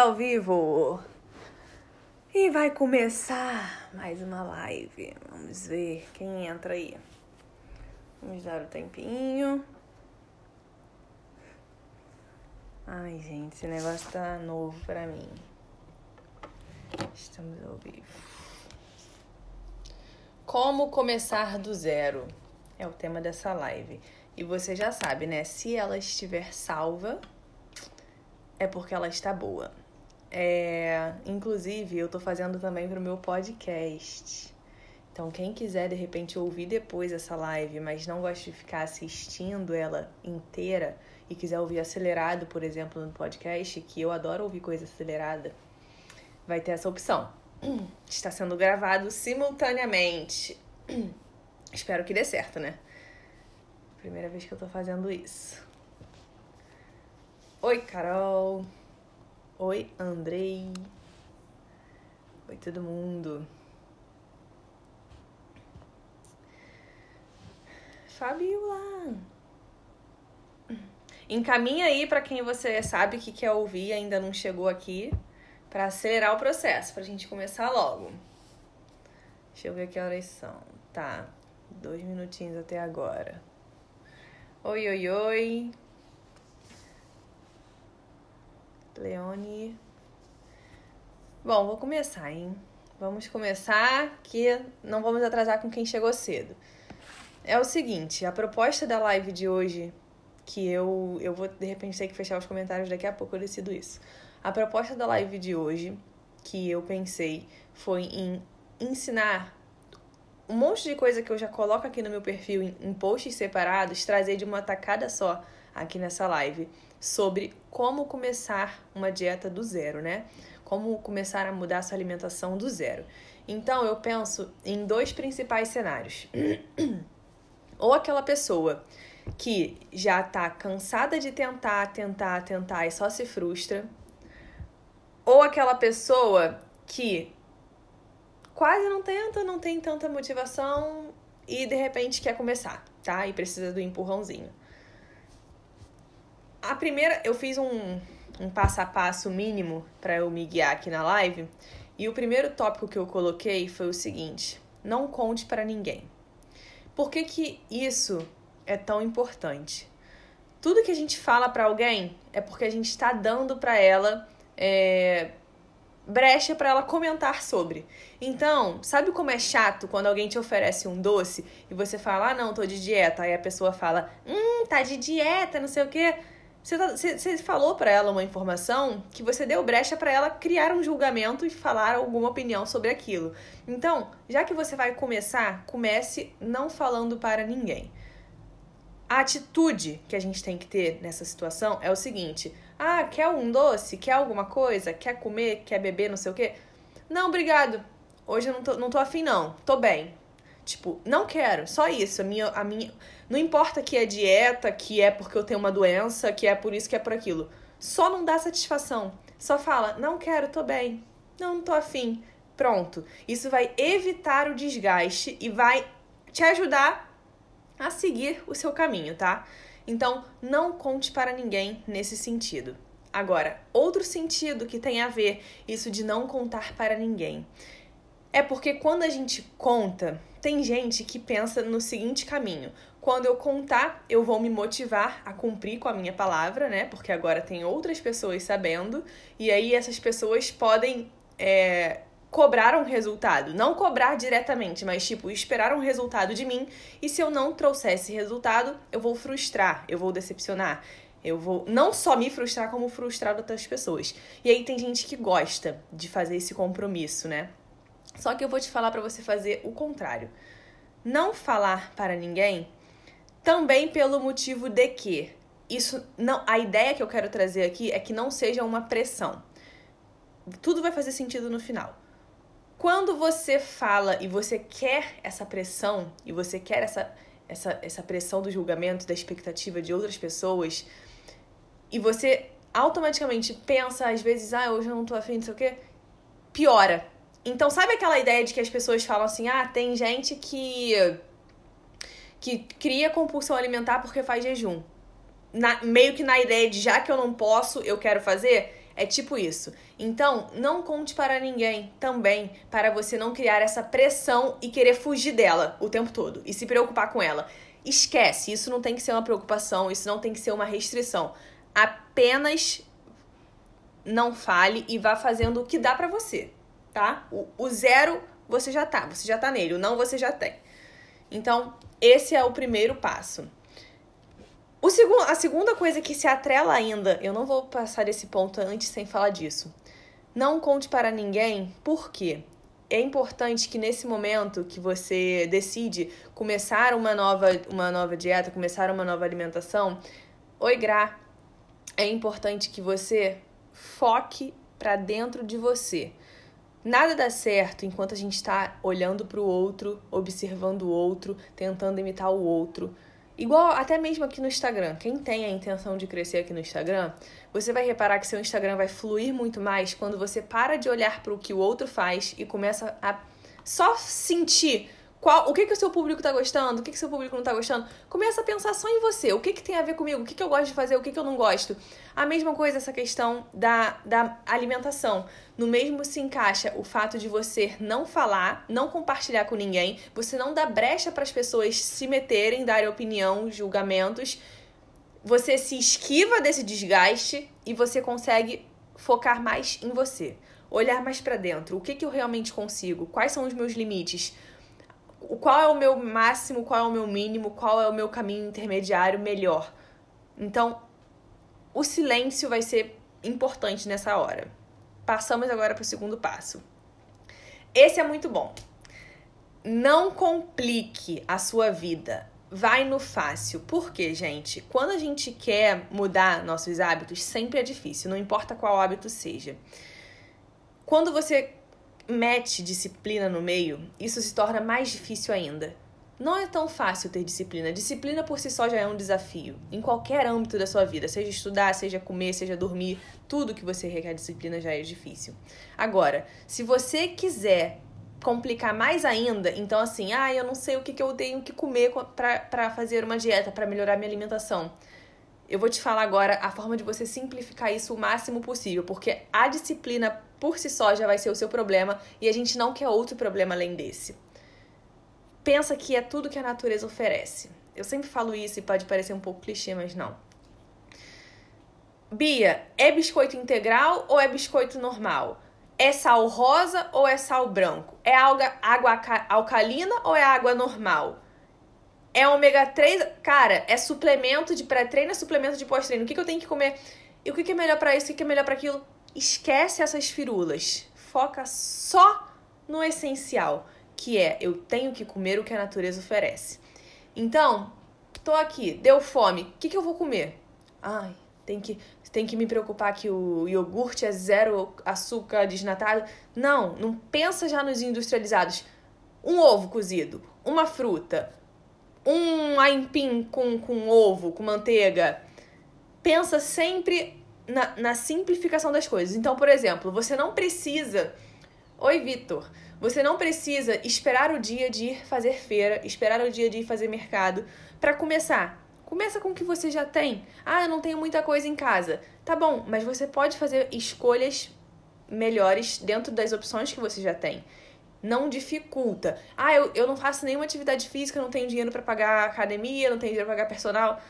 ao vivo! E vai começar mais uma live. Vamos ver quem entra aí. Vamos dar o tempinho. Ai, gente, esse negócio tá novo pra mim. Estamos ao vivo. Como começar do zero? É o tema dessa live. E você já sabe, né? Se ela estiver salva, é porque ela está boa. É, inclusive, eu tô fazendo também pro meu podcast. Então, quem quiser de repente ouvir depois essa live, mas não gosta de ficar assistindo ela inteira e quiser ouvir acelerado, por exemplo, no podcast, que eu adoro ouvir coisa acelerada, vai ter essa opção. Está sendo gravado simultaneamente. Espero que dê certo, né? Primeira vez que eu tô fazendo isso. Oi, Carol. Oi, Andrei. Oi, todo mundo. Fabiola. Encaminha aí para quem você sabe que quer ouvir e ainda não chegou aqui, para acelerar o processo, pra gente começar logo. Deixa eu ver que horas são. Tá, dois minutinhos até agora. Oi, oi, oi. Leone. Bom, vou começar, hein? Vamos começar que não vamos atrasar com quem chegou cedo. É o seguinte, a proposta da live de hoje, que eu, eu vou de repente ter que fechar os comentários daqui a pouco, eu decido isso. A proposta da live de hoje, que eu pensei, foi em ensinar um monte de coisa que eu já coloco aqui no meu perfil em, em posts separados, trazer de uma tacada só aqui nessa live sobre como começar uma dieta do zero, né? Como começar a mudar sua alimentação do zero. Então, eu penso em dois principais cenários. Ou aquela pessoa que já tá cansada de tentar, tentar, tentar e só se frustra. Ou aquela pessoa que quase não tenta, não tem tanta motivação e de repente quer começar, tá? E precisa do empurrãozinho. A primeira, eu fiz um, um passo a passo mínimo para eu me guiar aqui na live. E o primeiro tópico que eu coloquei foi o seguinte: não conte para ninguém. Por que, que isso é tão importante? Tudo que a gente fala para alguém é porque a gente está dando para ela é, brecha para ela comentar sobre. Então, sabe como é chato quando alguém te oferece um doce e você fala, ah, não, tô de dieta. Aí a pessoa fala, hum, tá de dieta, não sei o quê. Você, tá, você, você falou para ela uma informação que você deu brecha para ela criar um julgamento e falar alguma opinião sobre aquilo. Então, já que você vai começar, comece não falando para ninguém. A atitude que a gente tem que ter nessa situação é o seguinte: ah, quer um doce? Quer alguma coisa? Quer comer? Quer beber? Não sei o quê? Não, obrigado. Hoje eu não tô, não tô afim, não. Tô bem. Tipo, não quero, só isso. A minha, a minha. Não importa que é dieta, que é porque eu tenho uma doença, que é por isso, que é por aquilo. Só não dá satisfação. Só fala, não quero, tô bem. Não, não tô afim. Pronto. Isso vai evitar o desgaste e vai te ajudar a seguir o seu caminho, tá? Então, não conte para ninguém nesse sentido. Agora, outro sentido que tem a ver isso de não contar para ninguém é porque quando a gente conta, tem gente que pensa no seguinte caminho: quando eu contar, eu vou me motivar a cumprir com a minha palavra, né? Porque agora tem outras pessoas sabendo, e aí essas pessoas podem é, cobrar um resultado. Não cobrar diretamente, mas tipo, esperar um resultado de mim, e se eu não trouxer esse resultado, eu vou frustrar, eu vou decepcionar. Eu vou não só me frustrar, como frustrar outras pessoas. E aí tem gente que gosta de fazer esse compromisso, né? Só que eu vou te falar para você fazer o contrário. Não falar para ninguém também pelo motivo de que isso não, a ideia que eu quero trazer aqui é que não seja uma pressão. Tudo vai fazer sentido no final. Quando você fala e você quer essa pressão e você quer essa essa, essa pressão do julgamento, da expectativa de outras pessoas, e você automaticamente pensa, às vezes, ah, hoje eu não tô afim, não sei o quê, piora então, sabe aquela ideia de que as pessoas falam assim: ah, tem gente que. que cria compulsão alimentar porque faz jejum. Na, meio que na ideia de já que eu não posso, eu quero fazer. É tipo isso. Então, não conte para ninguém também para você não criar essa pressão e querer fugir dela o tempo todo e se preocupar com ela. Esquece, isso não tem que ser uma preocupação, isso não tem que ser uma restrição. Apenas não fale e vá fazendo o que dá para você, tá? O, o zero você já tá, você já tá nele, o não você já tem. Então, esse é o primeiro passo. O segundo, a segunda coisa que se atrela ainda, eu não vou passar desse ponto antes sem falar disso. Não conte para ninguém, por quê? É importante que nesse momento que você decide começar uma nova, uma nova dieta, começar uma nova alimentação, oi Gra, é importante que você foque para dentro de você. Nada dá certo enquanto a gente está olhando para o outro, observando o outro, tentando imitar o outro. Igual até mesmo aqui no Instagram. Quem tem a intenção de crescer aqui no Instagram, você vai reparar que seu Instagram vai fluir muito mais quando você para de olhar para o que o outro faz e começa a só sentir qual, o que, que o seu público tá gostando, o que, que o seu público não tá gostando. Começa a pensar só em você. O que, que tem a ver comigo? O que, que eu gosto de fazer? O que, que eu não gosto? A mesma coisa essa questão da, da alimentação. No mesmo se encaixa o fato de você não falar, não compartilhar com ninguém, você não dá brecha para as pessoas se meterem, darem opinião, julgamentos. Você se esquiva desse desgaste e você consegue focar mais em você. Olhar mais para dentro. O que, que eu realmente consigo? Quais são os meus limites? Qual é o meu máximo, qual é o meu mínimo, qual é o meu caminho intermediário melhor. Então, o silêncio vai ser importante nessa hora. Passamos agora para o segundo passo. Esse é muito bom. Não complique a sua vida. Vai no fácil. Por quê, gente? Quando a gente quer mudar nossos hábitos, sempre é difícil, não importa qual hábito seja. Quando você mete disciplina no meio, isso se torna mais difícil ainda. Não é tão fácil ter disciplina. Disciplina por si só já é um desafio. Em qualquer âmbito da sua vida, seja estudar, seja comer, seja dormir, tudo que você requer disciplina já é difícil. Agora, se você quiser complicar mais ainda, então assim, ah, eu não sei o que, que eu tenho que comer para fazer uma dieta, para melhorar minha alimentação. Eu vou te falar agora a forma de você simplificar isso o máximo possível, porque a disciplina por si só já vai ser o seu problema e a gente não quer outro problema além desse. Pensa que é tudo que a natureza oferece. Eu sempre falo isso e pode parecer um pouco clichê, mas não. Bia, é biscoito integral ou é biscoito normal? É sal rosa ou é sal branco? É água, alcalina ou é água normal? É ômega 3, cara, é suplemento de pré-treino, é suplemento de pós-treino. O que, que eu tenho que comer? E o que, que é melhor para isso? O que, que é melhor para aquilo? esquece essas firulas. Foca só no essencial, que é eu tenho que comer o que a natureza oferece. Então, tô aqui, deu fome, o que, que eu vou comer? Ai, tem que, tem que me preocupar que o iogurte é zero açúcar desnatado. Não, não pensa já nos industrializados. Um ovo cozido, uma fruta, um aipim com, com ovo, com manteiga. Pensa sempre na, na simplificação das coisas. Então, por exemplo, você não precisa. Oi, Vitor. Você não precisa esperar o dia de ir fazer feira, esperar o dia de ir fazer mercado para começar. Começa com o que você já tem. Ah, eu não tenho muita coisa em casa. Tá bom, mas você pode fazer escolhas melhores dentro das opções que você já tem. Não dificulta. Ah, eu, eu não faço nenhuma atividade física, não tenho dinheiro para pagar academia, não tenho dinheiro para pagar personal.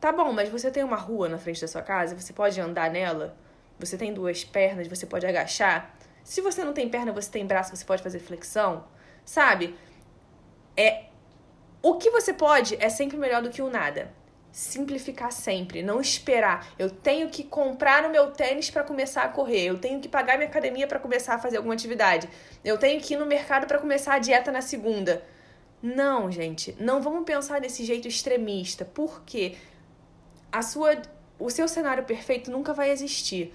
Tá bom, mas você tem uma rua na frente da sua casa, você pode andar nela, você tem duas pernas, você pode agachar. Se você não tem perna, você tem braço, você pode fazer flexão, sabe? É o que você pode é sempre melhor do que o nada. Simplificar sempre, não esperar. Eu tenho que comprar o meu tênis para começar a correr, eu tenho que pagar minha academia para começar a fazer alguma atividade. Eu tenho que ir no mercado para começar a dieta na segunda. Não, gente, não vamos pensar desse jeito extremista. Por quê? a sua, o seu cenário perfeito nunca vai existir.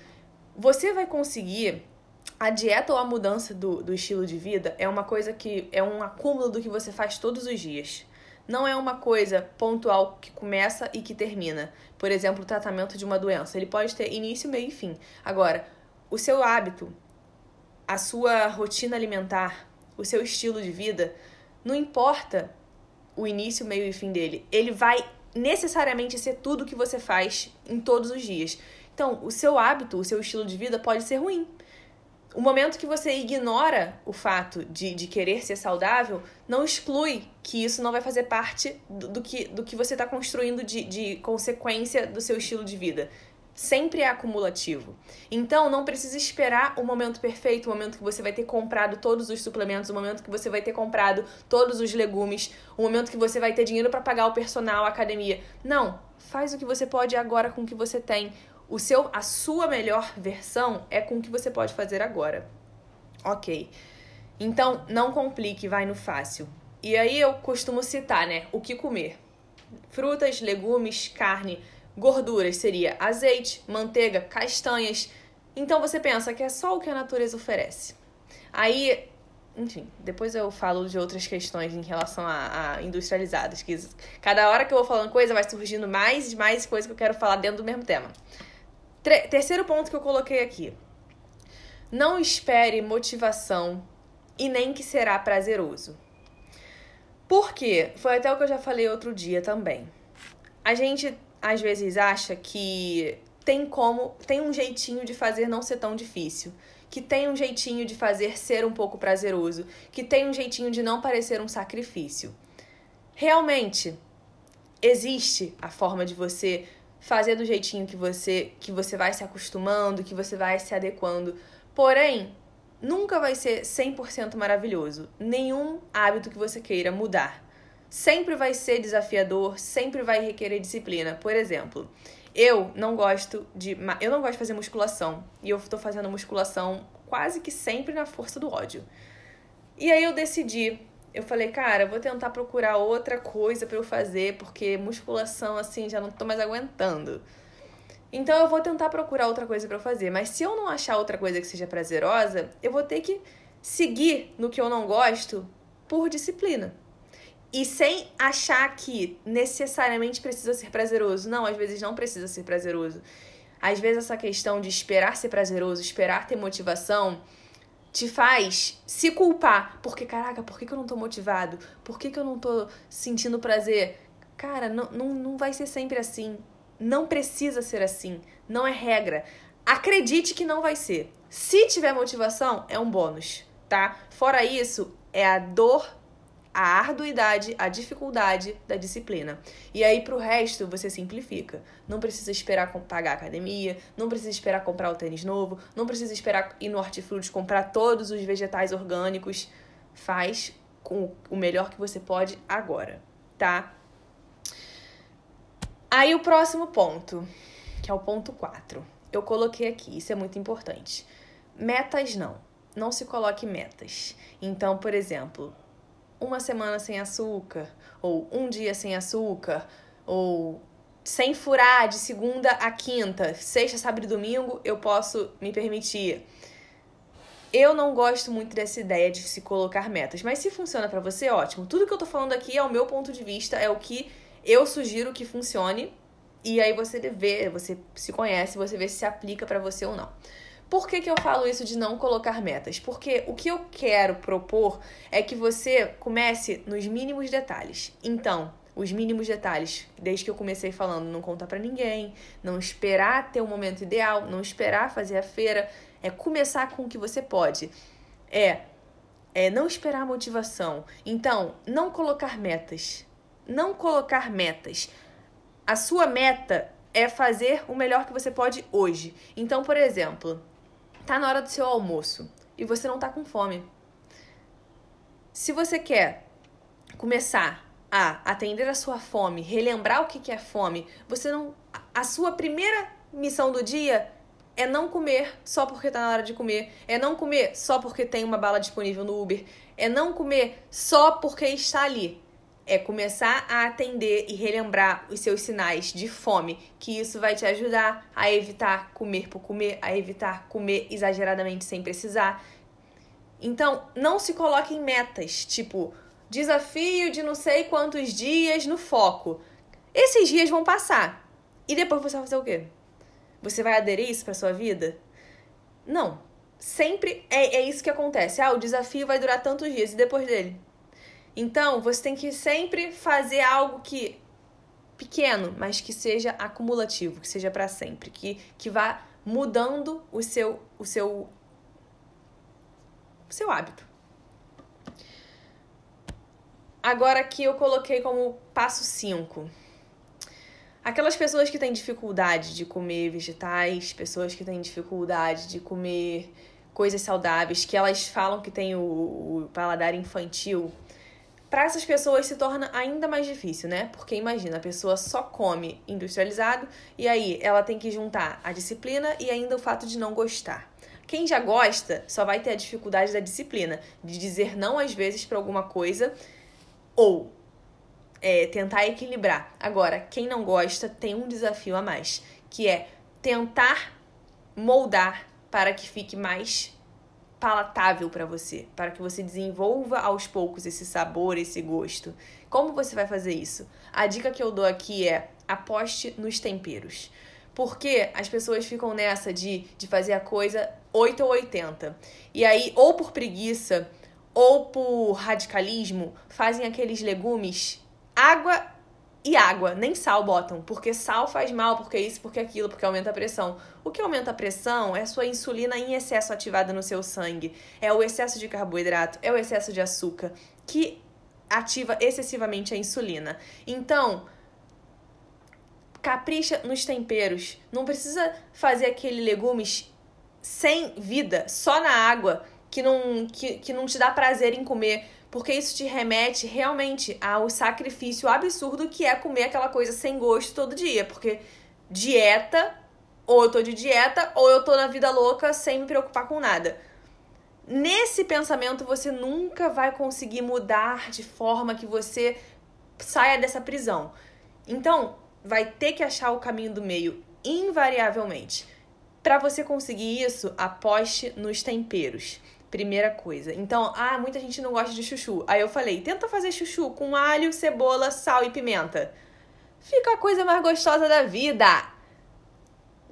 Você vai conseguir a dieta ou a mudança do, do estilo de vida é uma coisa que é um acúmulo do que você faz todos os dias. Não é uma coisa pontual que começa e que termina. Por exemplo, o tratamento de uma doença. Ele pode ter início, meio e fim. Agora, o seu hábito, a sua rotina alimentar, o seu estilo de vida, não importa o início, meio e fim dele. Ele vai necessariamente ser tudo que você faz em todos os dias. Então, o seu hábito, o seu estilo de vida pode ser ruim. O momento que você ignora o fato de, de querer ser saudável, não exclui que isso não vai fazer parte do, do que, do que você está construindo de, de consequência do seu estilo de vida sempre é acumulativo. Então, não precisa esperar o momento perfeito, o momento que você vai ter comprado todos os suplementos, o momento que você vai ter comprado todos os legumes, o momento que você vai ter dinheiro para pagar o personal, a academia. Não, faz o que você pode agora com o que você tem. O seu a sua melhor versão é com o que você pode fazer agora. OK. Então, não complique, vai no fácil. E aí eu costumo citar, né, o que comer. Frutas, legumes, carne, Gorduras seria azeite, manteiga, castanhas. Então você pensa que é só o que a natureza oferece. Aí, enfim, depois eu falo de outras questões em relação a, a industrializadas. Que cada hora que eu vou falando coisa, vai surgindo mais e mais coisa que eu quero falar dentro do mesmo tema. Tre terceiro ponto que eu coloquei aqui. Não espere motivação e nem que será prazeroso. Por quê? Foi até o que eu já falei outro dia também. A gente às vezes acha que tem como, tem um jeitinho de fazer não ser tão difícil, que tem um jeitinho de fazer ser um pouco prazeroso, que tem um jeitinho de não parecer um sacrifício. Realmente existe a forma de você fazer do jeitinho que você que você vai se acostumando, que você vai se adequando. Porém, nunca vai ser 100% maravilhoso. Nenhum hábito que você queira mudar sempre vai ser desafiador, sempre vai requerer disciplina. Por exemplo, eu não gosto de eu não gosto de fazer musculação e eu tô fazendo musculação quase que sempre na força do ódio. E aí eu decidi, eu falei, cara, vou tentar procurar outra coisa para eu fazer, porque musculação assim já não tô mais aguentando. Então eu vou tentar procurar outra coisa para fazer, mas se eu não achar outra coisa que seja prazerosa, eu vou ter que seguir no que eu não gosto por disciplina. E sem achar que necessariamente precisa ser prazeroso. Não, às vezes não precisa ser prazeroso. Às vezes essa questão de esperar ser prazeroso, esperar ter motivação, te faz se culpar. Porque, caraca, por que, que eu não tô motivado? Por que, que eu não tô sentindo prazer? Cara, não, não, não vai ser sempre assim. Não precisa ser assim. Não é regra. Acredite que não vai ser. Se tiver motivação, é um bônus, tá? Fora isso, é a dor a arduidade, a dificuldade da disciplina. E aí, pro resto, você simplifica. Não precisa esperar pagar a academia, não precisa esperar comprar o tênis novo, não precisa esperar ir no hortifruti comprar todos os vegetais orgânicos. Faz com o melhor que você pode agora, tá? Aí o próximo ponto, que é o ponto 4. Eu coloquei aqui, isso é muito importante. Metas não. Não se coloque metas. Então, por exemplo, uma semana sem açúcar, ou um dia sem açúcar, ou sem furar de segunda a quinta, sexta, sábado e domingo, eu posso me permitir. Eu não gosto muito dessa ideia de se colocar metas, mas se funciona para você, ótimo. Tudo que eu tô falando aqui é o meu ponto de vista, é o que eu sugiro que funcione, e aí você vê, você se conhece, você vê se se aplica para você ou não. Por que, que eu falo isso de não colocar metas? Porque o que eu quero propor é que você comece nos mínimos detalhes. Então, os mínimos detalhes, desde que eu comecei falando, não contar para ninguém, não esperar ter o momento ideal, não esperar fazer a feira, é começar com o que você pode. É, é não esperar motivação. Então, não colocar metas. Não colocar metas. A sua meta é fazer o melhor que você pode hoje. Então, por exemplo, Tá na hora do seu almoço e você não tá com fome. Se você quer começar a atender a sua fome, relembrar o que é fome, você não. A sua primeira missão do dia é não comer só porque tá na hora de comer, é não comer só porque tem uma bala disponível no Uber, é não comer só porque está ali é começar a atender e relembrar os seus sinais de fome, que isso vai te ajudar a evitar comer por comer, a evitar comer exageradamente sem precisar. Então, não se coloque em metas, tipo, desafio de não sei quantos dias no foco. Esses dias vão passar. E depois você vai fazer o quê? Você vai aderir isso para sua vida? Não. Sempre é, é isso que acontece. Ah, o desafio vai durar tantos dias e depois dele? Então, você tem que sempre fazer algo que pequeno, mas que seja acumulativo, que seja para sempre, que, que vá mudando o seu o seu o seu hábito. Agora aqui eu coloquei como passo 5. Aquelas pessoas que têm dificuldade de comer vegetais, pessoas que têm dificuldade de comer coisas saudáveis, que elas falam que tem o, o paladar infantil, para essas pessoas se torna ainda mais difícil, né? Porque imagina, a pessoa só come industrializado e aí ela tem que juntar a disciplina e ainda o fato de não gostar. Quem já gosta só vai ter a dificuldade da disciplina, de dizer não às vezes para alguma coisa ou é, tentar equilibrar. Agora, quem não gosta tem um desafio a mais, que é tentar moldar para que fique mais palatável para você, para que você desenvolva aos poucos esse sabor, esse gosto. Como você vai fazer isso? A dica que eu dou aqui é aposte nos temperos. Porque as pessoas ficam nessa de, de fazer a coisa 8 ou 80. E aí, ou por preguiça, ou por radicalismo, fazem aqueles legumes água e água, nem sal botam, porque sal faz mal, porque isso, porque aquilo, porque aumenta a pressão. O que aumenta a pressão é a sua insulina em excesso ativada no seu sangue, é o excesso de carboidrato, é o excesso de açúcar que ativa excessivamente a insulina. Então, capricha nos temperos. Não precisa fazer aquele legumes sem vida, só na água, que não, que, que não te dá prazer em comer, porque isso te remete realmente ao sacrifício absurdo que é comer aquela coisa sem gosto todo dia, porque dieta, ou eu tô de dieta, ou eu tô na vida louca sem me preocupar com nada. Nesse pensamento você nunca vai conseguir mudar de forma que você saia dessa prisão. Então, vai ter que achar o caminho do meio, invariavelmente. Para você conseguir isso, aposte nos temperos. Primeira coisa. Então, ah, muita gente não gosta de chuchu. Aí eu falei, tenta fazer chuchu com alho, cebola, sal e pimenta. Fica a coisa mais gostosa da vida.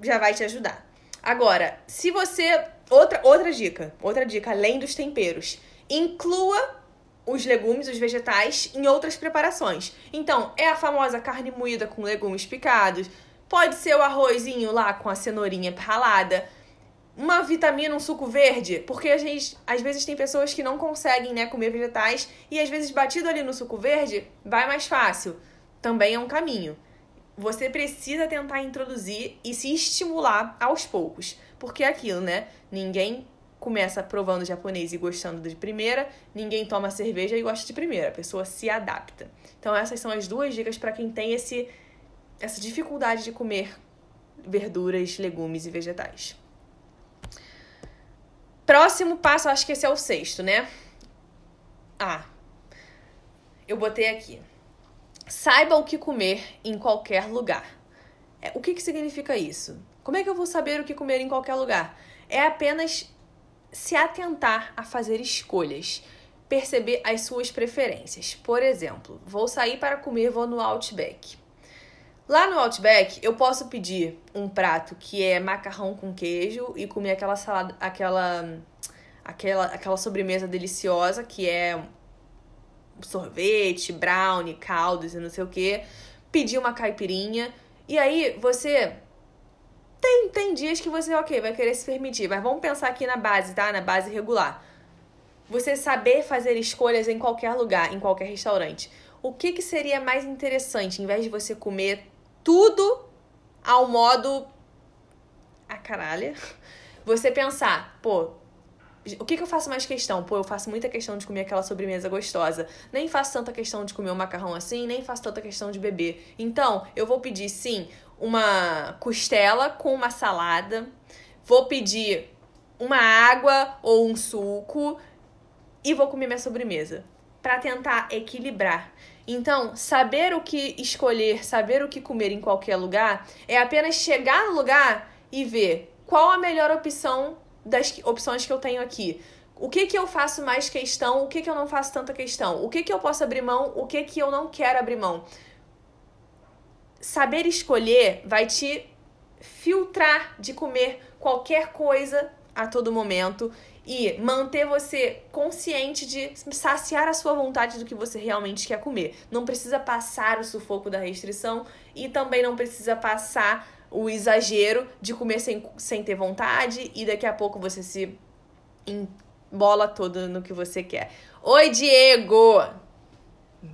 Já vai te ajudar. Agora, se você. Outra, outra dica, outra dica, além dos temperos. Inclua os legumes, os vegetais, em outras preparações. Então, é a famosa carne moída com legumes picados, pode ser o arrozinho lá com a cenourinha ralada, uma vitamina, um suco verde, porque a gente, às vezes tem pessoas que não conseguem, né, comer vegetais e às vezes batido ali no suco verde vai mais fácil. Também é um caminho. Você precisa tentar introduzir e se estimular aos poucos, porque é aquilo, né? Ninguém começa provando japonês e gostando de primeira, ninguém toma cerveja e gosta de primeira, a pessoa se adapta. Então essas são as duas dicas para quem tem esse essa dificuldade de comer verduras, legumes e vegetais. Próximo passo, acho que esse é o sexto, né? Ah, eu botei aqui. Saiba o que comer em qualquer lugar. É, o que, que significa isso? Como é que eu vou saber o que comer em qualquer lugar? É apenas se atentar a fazer escolhas, perceber as suas preferências. Por exemplo, vou sair para comer, vou no Outback. Lá no Outback, eu posso pedir um prato que é macarrão com queijo e comer aquela salada, aquela aquela aquela sobremesa deliciosa que é sorvete, brownie, caldos e não sei o que. Pedir uma caipirinha e aí você tem, tem dias que você, ok, vai querer se permitir, mas vamos pensar aqui na base, tá? Na base regular. Você saber fazer escolhas em qualquer lugar, em qualquer restaurante. O que, que seria mais interessante, em vez de você comer tudo ao modo. a caralho. Você pensar, pô, o que, que eu faço mais questão? Pô, eu faço muita questão de comer aquela sobremesa gostosa. Nem faço tanta questão de comer um macarrão assim, nem faço tanta questão de beber. Então, eu vou pedir, sim, uma costela com uma salada, vou pedir uma água ou um suco e vou comer minha sobremesa para tentar equilibrar. Então, saber o que escolher, saber o que comer em qualquer lugar é apenas chegar no lugar e ver qual a melhor opção das opções que eu tenho aqui. O que que eu faço mais questão, o que que eu não faço tanta questão, o que que eu posso abrir mão, o que que eu não quero abrir mão saber escolher vai te filtrar de comer qualquer coisa a todo momento e manter você consciente de saciar a sua vontade do que você realmente quer comer. Não precisa passar o sufoco da restrição e também não precisa passar o exagero de comer sem, sem ter vontade e daqui a pouco você se embola todo no que você quer. Oi, Diego!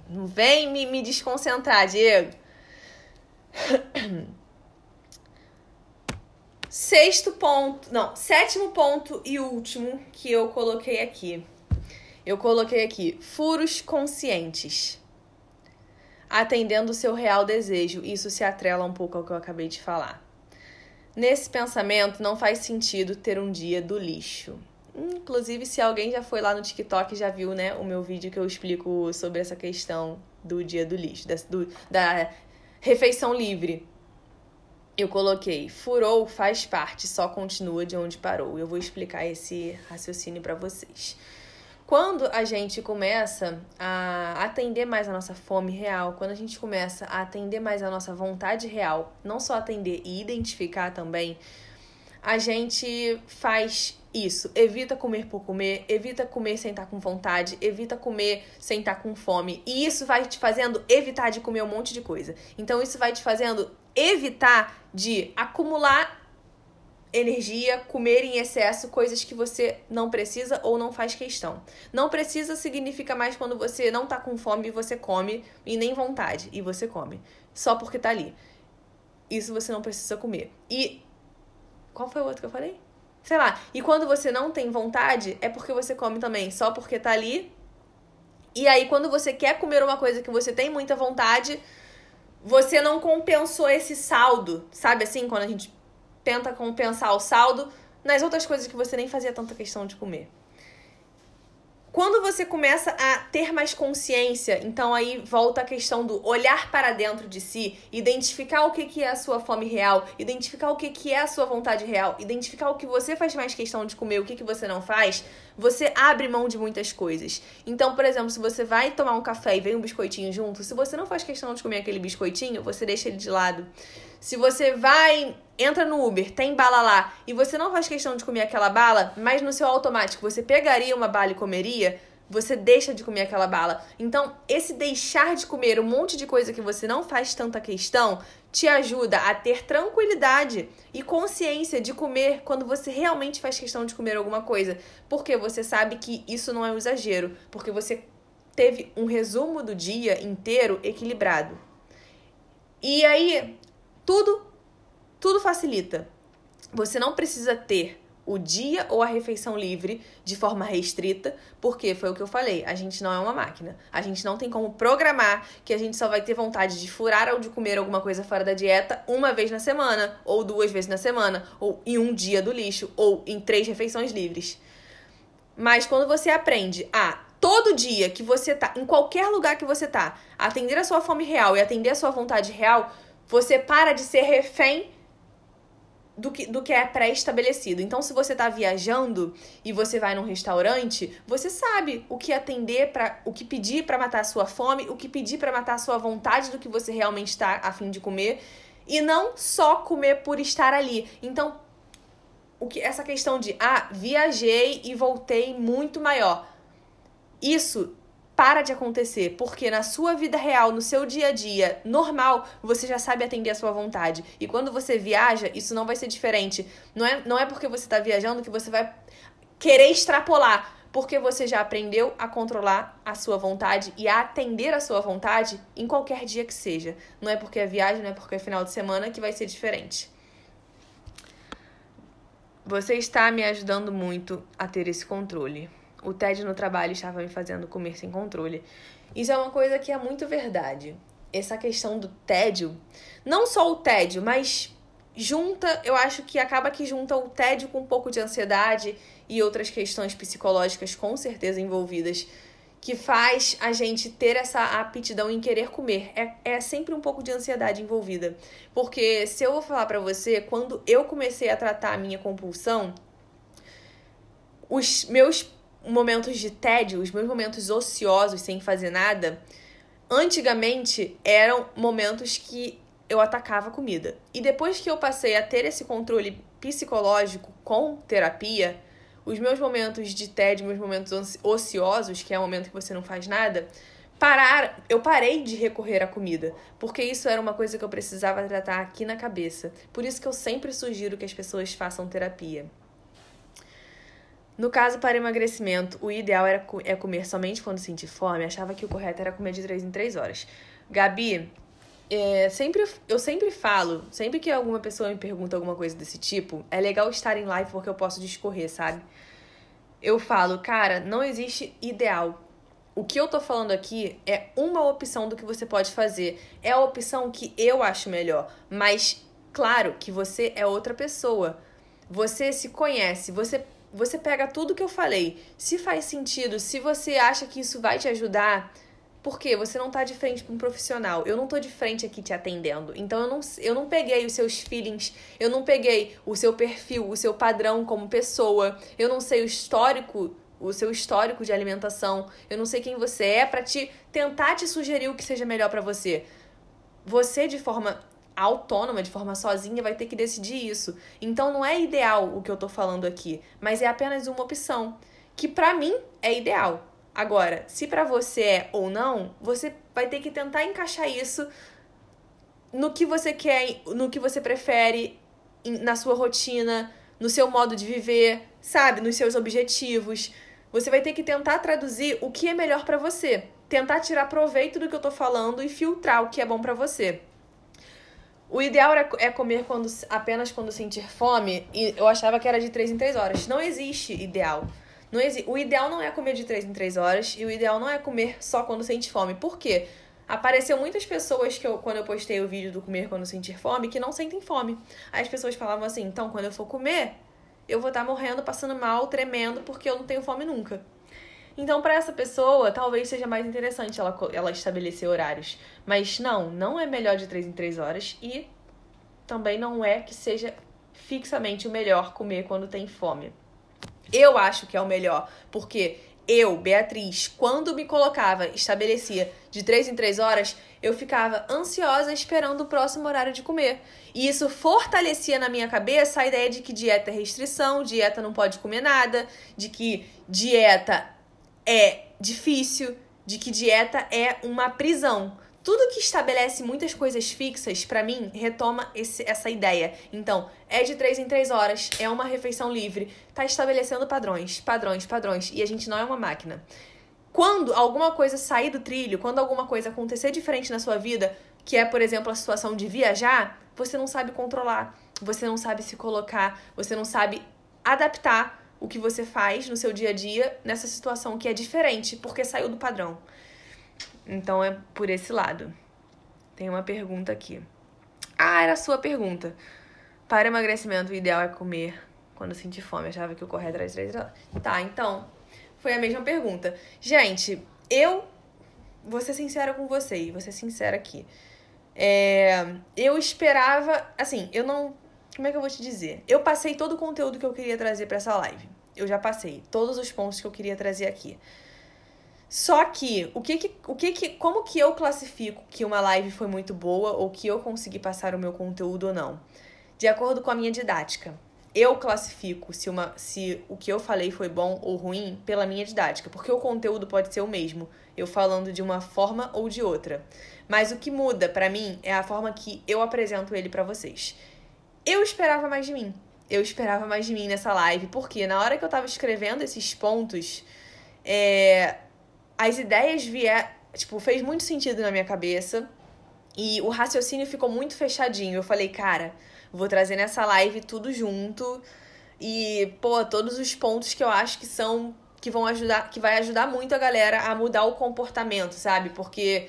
Não vem me, me desconcentrar, Diego. Sexto ponto, não, sétimo ponto e último que eu coloquei aqui. Eu coloquei aqui furos conscientes. Atendendo o seu real desejo. Isso se atrela um pouco ao que eu acabei de falar. Nesse pensamento, não faz sentido ter um dia do lixo. Inclusive, se alguém já foi lá no TikTok já viu, né, o meu vídeo que eu explico sobre essa questão do dia do lixo, da, do, da refeição livre eu coloquei furou, faz parte, só continua de onde parou. Eu vou explicar esse raciocínio para vocês. Quando a gente começa a atender mais a nossa fome real, quando a gente começa a atender mais a nossa vontade real, não só atender e identificar também, a gente faz isso. Evita comer por comer, evita comer sem estar com vontade, evita comer sem estar com fome. E isso vai te fazendo evitar de comer um monte de coisa. Então, isso vai te fazendo evitar de acumular energia, comer em excesso coisas que você não precisa ou não faz questão. Não precisa significa mais quando você não tá com fome e você come e nem vontade e você come, só porque tá ali. Isso você não precisa comer. E qual foi o outro que eu falei? Sei lá. E quando você não tem vontade, é porque você come também, só porque tá ali. E aí quando você quer comer uma coisa que você tem muita vontade, você não compensou esse saldo, sabe assim, quando a gente tenta compensar o saldo nas outras coisas que você nem fazia tanta questão de comer. Quando você começa a ter mais consciência, então aí volta a questão do olhar para dentro de si, identificar o que, que é a sua fome real, identificar o que, que é a sua vontade real, identificar o que você faz mais questão de comer, o que, que você não faz, você abre mão de muitas coisas. Então, por exemplo, se você vai tomar um café e vem um biscoitinho junto, se você não faz questão de comer aquele biscoitinho, você deixa ele de lado. Se você vai, entra no Uber, tem bala lá, e você não faz questão de comer aquela bala, mas no seu automático você pegaria uma bala e comeria, você deixa de comer aquela bala. Então, esse deixar de comer um monte de coisa que você não faz tanta questão te ajuda a ter tranquilidade e consciência de comer quando você realmente faz questão de comer alguma coisa. Porque você sabe que isso não é um exagero, porque você teve um resumo do dia inteiro equilibrado. E aí, tudo, tudo facilita. Você não precisa ter o dia ou a refeição livre de forma restrita, porque foi o que eu falei, a gente não é uma máquina. A gente não tem como programar que a gente só vai ter vontade de furar ou de comer alguma coisa fora da dieta uma vez na semana, ou duas vezes na semana, ou em um dia do lixo, ou em três refeições livres. Mas quando você aprende a todo dia que você tá, em qualquer lugar que você tá, atender a sua fome real e atender a sua vontade real, você para de ser refém do que, do que é pré-estabelecido. Então, se você está viajando e você vai num restaurante, você sabe o que atender para o que pedir para matar a sua fome, o que pedir para matar a sua vontade do que você realmente está a fim de comer e não só comer por estar ali. Então, o que essa questão de ah, viajei e voltei muito maior. Isso para de acontecer, porque na sua vida real, no seu dia a dia normal, você já sabe atender a sua vontade. E quando você viaja, isso não vai ser diferente. Não é, não é porque você está viajando que você vai querer extrapolar, porque você já aprendeu a controlar a sua vontade e a atender a sua vontade em qualquer dia que seja. Não é porque é viagem, não é porque é final de semana que vai ser diferente. Você está me ajudando muito a ter esse controle. O tédio no trabalho estava me fazendo comer sem controle. Isso é uma coisa que é muito verdade. Essa questão do tédio, não só o tédio, mas junta, eu acho que acaba que junta o tédio com um pouco de ansiedade e outras questões psicológicas com certeza envolvidas, que faz a gente ter essa aptidão em querer comer. É, é sempre um pouco de ansiedade envolvida. Porque se eu vou falar para você, quando eu comecei a tratar a minha compulsão, os meus momentos de tédio, os meus momentos ociosos sem fazer nada, antigamente eram momentos que eu atacava comida. E depois que eu passei a ter esse controle psicológico com terapia, os meus momentos de tédio, meus momentos ociosos, que é o momento que você não faz nada, parar, eu parei de recorrer à comida, porque isso era uma coisa que eu precisava tratar aqui na cabeça. Por isso que eu sempre sugiro que as pessoas façam terapia. No caso, para emagrecimento, o ideal era é comer somente quando sentir fome. Achava que o correto era comer de 3 em 3 horas. Gabi, é, sempre, eu sempre falo, sempre que alguma pessoa me pergunta alguma coisa desse tipo, é legal estar em live porque eu posso discorrer, sabe? Eu falo, cara, não existe ideal. O que eu tô falando aqui é uma opção do que você pode fazer. É a opção que eu acho melhor. Mas, claro que você é outra pessoa. Você se conhece, você você pega tudo que eu falei. Se faz sentido, se você acha que isso vai te ajudar, porque você não tá de frente para um profissional. Eu não tô de frente aqui te atendendo. Então eu não, eu não peguei os seus feelings, eu não peguei o seu perfil, o seu padrão como pessoa. Eu não sei o histórico, o seu histórico de alimentação. Eu não sei quem você é para te tentar te sugerir o que seja melhor para você. Você de forma autônoma, de forma sozinha, vai ter que decidir isso. Então não é ideal o que eu tô falando aqui, mas é apenas uma opção que para mim é ideal. Agora, se para você é ou não, você vai ter que tentar encaixar isso no que você quer, no que você prefere, na sua rotina, no seu modo de viver, sabe, nos seus objetivos. Você vai ter que tentar traduzir o que é melhor para você, tentar tirar proveito do que eu tô falando e filtrar o que é bom para você. O ideal é comer quando, apenas quando sentir fome, e eu achava que era de 3 em 3 horas. Não existe ideal. Não exi o ideal não é comer de 3 em 3 horas, e o ideal não é comer só quando sente fome. Por quê? Apareceu muitas pessoas que eu, quando eu postei o vídeo do comer quando sentir fome, que não sentem fome. Aí as pessoas falavam assim, então quando eu for comer, eu vou estar tá morrendo, passando mal, tremendo, porque eu não tenho fome nunca. Então, para essa pessoa, talvez seja mais interessante ela, ela estabelecer horários. Mas não, não é melhor de 3 em 3 horas e também não é que seja fixamente o melhor comer quando tem fome. Eu acho que é o melhor, porque eu, Beatriz, quando me colocava, estabelecia de 3 em 3 horas, eu ficava ansiosa esperando o próximo horário de comer. E isso fortalecia na minha cabeça a ideia de que dieta é restrição, dieta não pode comer nada, de que dieta é difícil, de que dieta é uma prisão. Tudo que estabelece muitas coisas fixas, para mim, retoma esse, essa ideia. Então, é de três em três horas, é uma refeição livre, tá estabelecendo padrões, padrões, padrões. E a gente não é uma máquina. Quando alguma coisa sair do trilho, quando alguma coisa acontecer diferente na sua vida, que é, por exemplo, a situação de viajar, você não sabe controlar, você não sabe se colocar, você não sabe adaptar o que você faz no seu dia a dia nessa situação que é diferente, porque saiu do padrão. Então é por esse lado. Tem uma pergunta aqui. Ah, era a sua pergunta. Para emagrecimento, o ideal é comer quando sentir fome. Achava que o correto era três Tá, então, foi a mesma pergunta. Gente, eu vou ser sincera com você e vou ser sincera aqui. É, eu esperava, assim, eu não como é que eu vou te dizer? Eu passei todo o conteúdo que eu queria trazer para essa live. Eu já passei todos os pontos que eu queria trazer aqui. Só que o que que, o que que como que eu classifico que uma live foi muito boa ou que eu consegui passar o meu conteúdo ou não? De acordo com a minha didática. Eu classifico se uma se o que eu falei foi bom ou ruim pela minha didática, porque o conteúdo pode ser o mesmo, eu falando de uma forma ou de outra. Mas o que muda para mim é a forma que eu apresento ele para vocês. Eu esperava mais de mim. Eu esperava mais de mim nessa live, porque na hora que eu tava escrevendo esses pontos, é, as ideias vieram. Tipo, fez muito sentido na minha cabeça. E o raciocínio ficou muito fechadinho. Eu falei, cara, vou trazer nessa live tudo junto. E, pô, todos os pontos que eu acho que são. que vão ajudar. que vai ajudar muito a galera a mudar o comportamento, sabe? Porque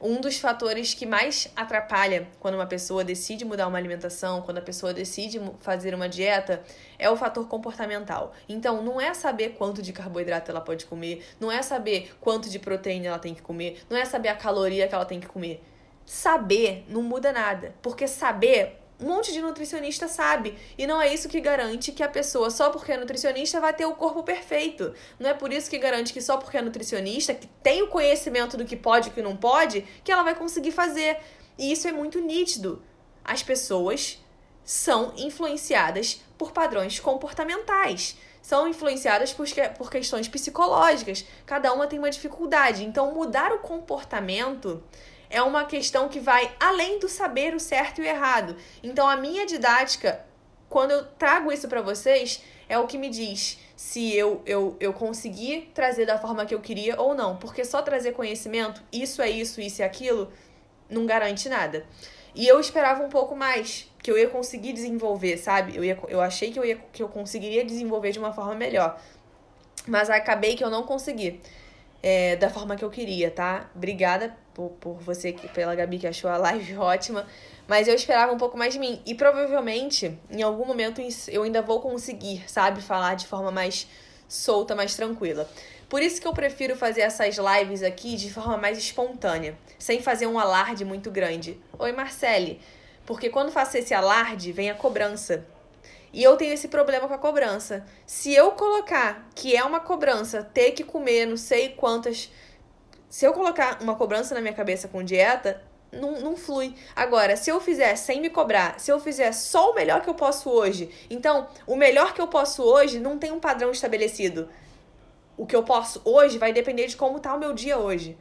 um dos fatores que mais atrapalha quando uma pessoa decide mudar uma alimentação, quando a pessoa decide fazer uma dieta, é o fator comportamental. Então, não é saber quanto de carboidrato ela pode comer, não é saber quanto de proteína ela tem que comer, não é saber a caloria que ela tem que comer. Saber não muda nada, porque saber um monte de nutricionista sabe. E não é isso que garante que a pessoa, só porque é nutricionista, vai ter o corpo perfeito. Não é por isso que garante que só porque é nutricionista, que tem o conhecimento do que pode e que não pode, que ela vai conseguir fazer. E isso é muito nítido. As pessoas são influenciadas por padrões comportamentais. são influenciadas por, por questões psicológicas. Cada uma tem uma dificuldade. Então, mudar o comportamento é uma questão que vai além do saber o certo e o errado. Então, a minha didática, quando eu trago isso para vocês, é o que me diz se eu, eu, eu consegui trazer da forma que eu queria ou não. Porque só trazer conhecimento, isso é isso, isso é aquilo, não garante nada. E eu esperava um pouco mais, que eu ia conseguir desenvolver, sabe? Eu, ia, eu achei que eu, ia, que eu conseguiria desenvolver de uma forma melhor. Mas acabei que eu não consegui. É, da forma que eu queria, tá? Obrigada por, por você, pela Gabi, que achou a live ótima. Mas eu esperava um pouco mais de mim. E provavelmente, em algum momento, eu ainda vou conseguir, sabe? Falar de forma mais solta, mais tranquila. Por isso que eu prefiro fazer essas lives aqui de forma mais espontânea, sem fazer um alarde muito grande. Oi, Marcele. Porque quando faço esse alarde, vem a cobrança. E eu tenho esse problema com a cobrança. Se eu colocar que é uma cobrança ter que comer não sei quantas. Se eu colocar uma cobrança na minha cabeça com dieta, não, não flui. Agora, se eu fizer sem me cobrar, se eu fizer só o melhor que eu posso hoje, então o melhor que eu posso hoje não tem um padrão estabelecido o que eu posso hoje vai depender de como tá o meu dia hoje.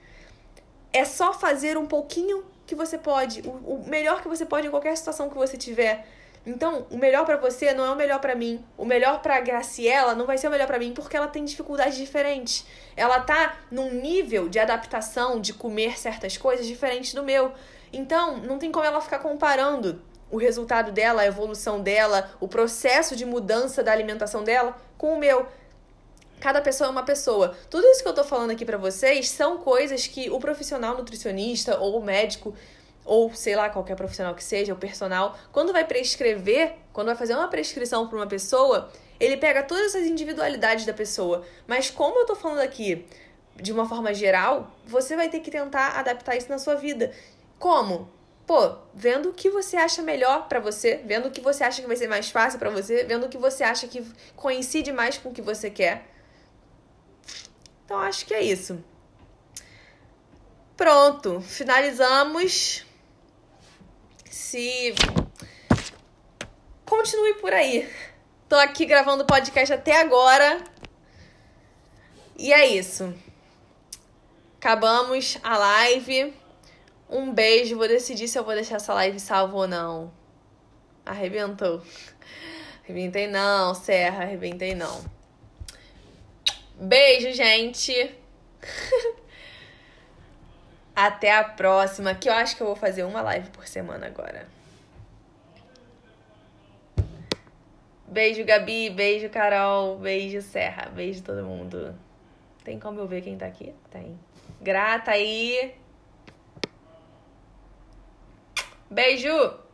É só fazer um pouquinho que você pode, o, o melhor que você pode em qualquer situação que você tiver. Então, o melhor para você não é o melhor para mim. O melhor para Graciela não vai ser o melhor para mim porque ela tem dificuldades diferentes. Ela tá num nível de adaptação, de comer certas coisas diferentes do meu. Então, não tem como ela ficar comparando o resultado dela, a evolução dela, o processo de mudança da alimentação dela com o meu. Cada pessoa é uma pessoa. Tudo isso que eu tô falando aqui para vocês são coisas que o profissional nutricionista ou o médico ou sei lá, qualquer profissional que seja, o personal, quando vai prescrever, quando vai fazer uma prescrição para uma pessoa, ele pega todas as individualidades da pessoa. Mas como eu tô falando aqui de uma forma geral, você vai ter que tentar adaptar isso na sua vida. Como? Pô, vendo o que você acha melhor para você, vendo o que você acha que vai ser mais fácil para você, vendo o que você acha que coincide mais com o que você quer. Então acho que é isso. Pronto, finalizamos. Se continue por aí. Tô aqui gravando podcast até agora. E é isso. Acabamos a live. Um beijo. Vou decidir se eu vou deixar essa live salva ou não. Arrebentou. Arrebentei não, Serra. Arrebentei não. Beijo, gente. Até a próxima, que eu acho que eu vou fazer uma live por semana agora. Beijo, Gabi. Beijo, Carol. Beijo, Serra. Beijo, todo mundo. Tem como eu ver quem tá aqui? Tem. Grata aí. Beijo!